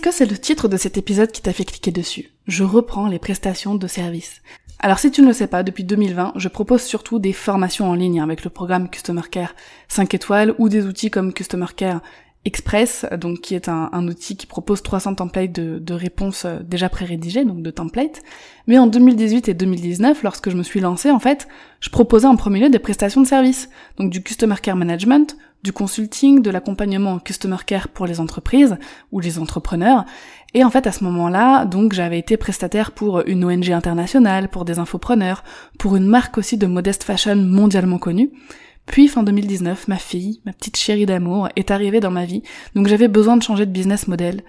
Est-ce que c'est le titre de cet épisode qui t'a fait cliquer dessus? Je reprends les prestations de service. Alors si tu ne le sais pas, depuis 2020, je propose surtout des formations en ligne avec le programme Customer Care 5 étoiles ou des outils comme Customer Care Express, donc qui est un, outil qui propose 300 templates de, réponses euh, déjà pré-rédigées, donc de templates. Mais en 2018 et 2019, lorsque je me suis lancée, en fait, je proposais en premier lieu des prestations de services, donc du Customer Care Management, du consulting, de l'accompagnement en Customer Care pour les entreprises ou les entrepreneurs. Et en fait, à ce moment-là, donc, j'avais été prestataire pour une ONG internationale, pour des infopreneurs, pour une marque aussi de modeste fashion mondialement connue. Puis fin 2019, ma fille, ma petite chérie d'amour, est arrivée dans ma vie, donc j'avais besoin de changer de business model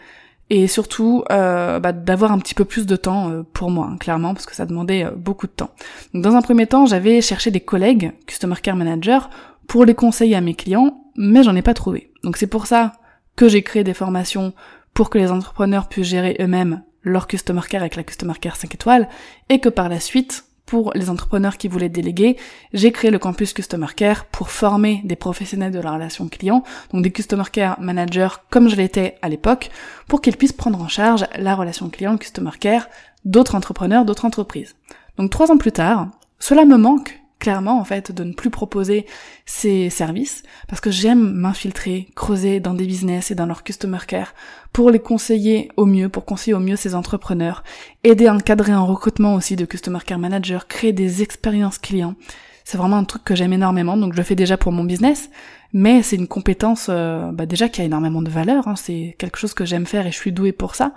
et surtout euh, bah, d'avoir un petit peu plus de temps euh, pour moi, hein, clairement, parce que ça demandait euh, beaucoup de temps. Donc dans un premier temps, j'avais cherché des collègues, Customer Care Manager, pour les conseiller à mes clients, mais j'en ai pas trouvé. Donc c'est pour ça que j'ai créé des formations pour que les entrepreneurs puissent gérer eux-mêmes leur Customer Care avec la Customer Care 5 étoiles, et que par la suite, pour les entrepreneurs qui voulaient déléguer, j'ai créé le campus Customer Care pour former des professionnels de la relation client, donc des Customer Care Managers comme je l'étais à l'époque, pour qu'ils puissent prendre en charge la relation client Customer Care d'autres entrepreneurs, d'autres entreprises. Donc trois ans plus tard, cela me manque clairement en fait de ne plus proposer ces services parce que j'aime m'infiltrer, creuser dans des business et dans leur customer care pour les conseiller au mieux, pour conseiller au mieux ces entrepreneurs, aider à encadrer un recrutement aussi de customer care manager, créer des expériences clients. C'est vraiment un truc que j'aime énormément, donc je le fais déjà pour mon business, mais c'est une compétence euh, bah déjà qui a énormément de valeur, hein. c'est quelque chose que j'aime faire et je suis douée pour ça.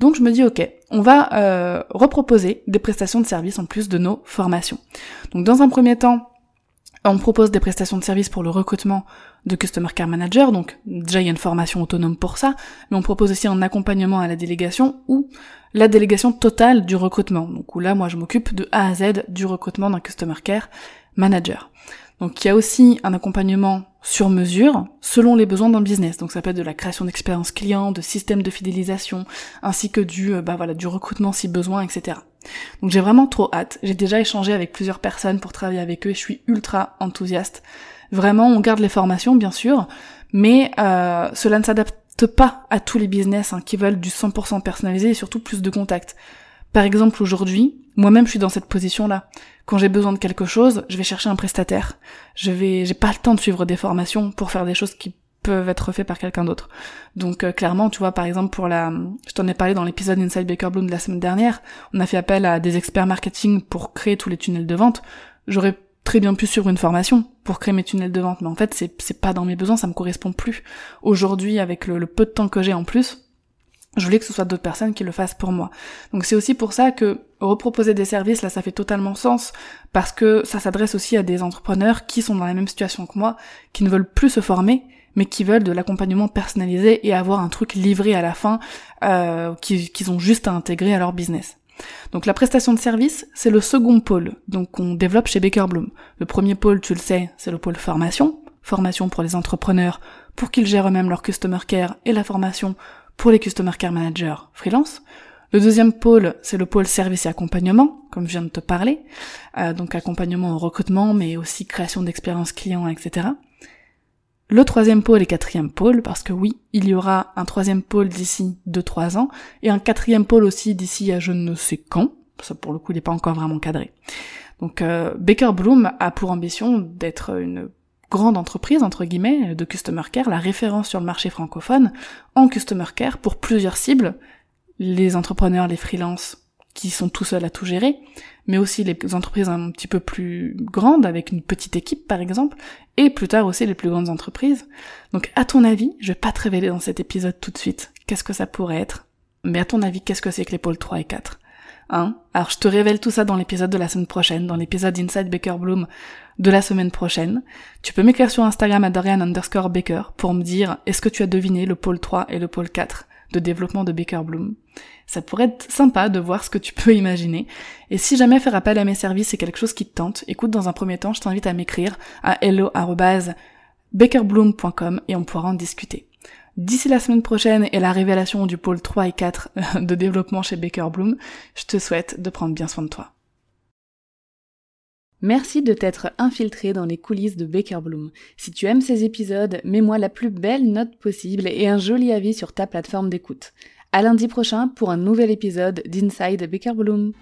Donc je me dis ok, on va euh, reproposer des prestations de services en plus de nos formations. Donc dans un premier temps, on propose des prestations de services pour le recrutement de Customer Care Manager, donc déjà il y a une formation autonome pour ça, mais on propose aussi un accompagnement à la délégation ou la délégation totale du recrutement, donc où là moi je m'occupe de A à Z du recrutement d'un Customer Care Manager. Donc il y a aussi un accompagnement sur mesure selon les besoins d'un business. Donc ça peut être de la création d'expérience client, de systèmes de fidélisation, ainsi que du euh, bah voilà du recrutement si besoin, etc. Donc j'ai vraiment trop hâte. J'ai déjà échangé avec plusieurs personnes pour travailler avec eux je suis ultra enthousiaste. Vraiment, on garde les formations bien sûr, mais euh, cela ne s'adapte pas à tous les business hein, qui veulent du 100% personnalisé et surtout plus de contacts. Par exemple, aujourd'hui, moi-même je suis dans cette position-là. Quand j'ai besoin de quelque chose, je vais chercher un prestataire. Je vais, j'ai pas le temps de suivre des formations pour faire des choses qui peuvent être faites par quelqu'un d'autre. Donc euh, clairement, tu vois, par exemple pour la, je t'en ai parlé dans l'épisode Inside Baker Bloom de la semaine dernière, on a fait appel à des experts marketing pour créer tous les tunnels de vente. J'aurais très bien pu suivre une formation pour créer mes tunnels de vente, mais en fait c'est c'est pas dans mes besoins, ça me correspond plus. Aujourd'hui, avec le peu de temps que j'ai en plus, je voulais que ce soit d'autres personnes qui le fassent pour moi. Donc c'est aussi pour ça que reproposer des services, là, ça fait totalement sens, parce que ça s'adresse aussi à des entrepreneurs qui sont dans la même situation que moi, qui ne veulent plus se former, mais qui veulent de l'accompagnement personnalisé et avoir un truc livré à la fin, euh, qu'ils ont juste à intégrer à leur business. Donc la prestation de service, c'est le second pôle, donc qu'on développe chez Baker Bloom. Le premier pôle, tu le sais, c'est le pôle formation, formation pour les entrepreneurs, pour qu'ils gèrent eux-mêmes leur customer care et la formation pour les Customer Care Managers freelance. Le deuxième pôle, c'est le pôle service et accompagnement, comme je viens de te parler. Euh, donc accompagnement au recrutement, mais aussi création d'expériences clients, etc. Le troisième pôle et quatrième pôle, parce que oui, il y aura un troisième pôle d'ici 2-3 ans, et un quatrième pôle aussi d'ici à je ne sais quand. Ça pour le coup, il n'est pas encore vraiment cadré. Donc euh, Baker Bloom a pour ambition d'être une grande entreprise, entre guillemets, de Customer Care, la référence sur le marché francophone en Customer Care pour plusieurs cibles, les entrepreneurs, les freelances qui sont tout seuls à tout gérer, mais aussi les entreprises un petit peu plus grandes, avec une petite équipe par exemple, et plus tard aussi les plus grandes entreprises. Donc à ton avis, je vais pas te révéler dans cet épisode tout de suite qu'est-ce que ça pourrait être, mais à ton avis, qu'est-ce que c'est que les pôles 3 et 4 Hein? Alors je te révèle tout ça dans l'épisode de la semaine prochaine, dans l'épisode Inside Baker Bloom de la semaine prochaine. Tu peux m'écrire sur Instagram à Dorian underscore Baker pour me dire est-ce que tu as deviné le pôle 3 et le pôle 4 de développement de Baker Bloom? Ça pourrait être sympa de voir ce que tu peux imaginer. Et si jamais faire appel à mes services est quelque chose qui te tente, écoute, dans un premier temps, je t'invite à m'écrire à hello.bakerbloom.com et on pourra en discuter. D'ici la semaine prochaine et la révélation du pôle 3 et 4 de développement chez Baker Bloom, je te souhaite de prendre bien soin de toi. Merci de t'être infiltré dans les coulisses de Baker Bloom. Si tu aimes ces épisodes, mets-moi la plus belle note possible et un joli avis sur ta plateforme d'écoute. À lundi prochain pour un nouvel épisode d'Inside Baker Bloom.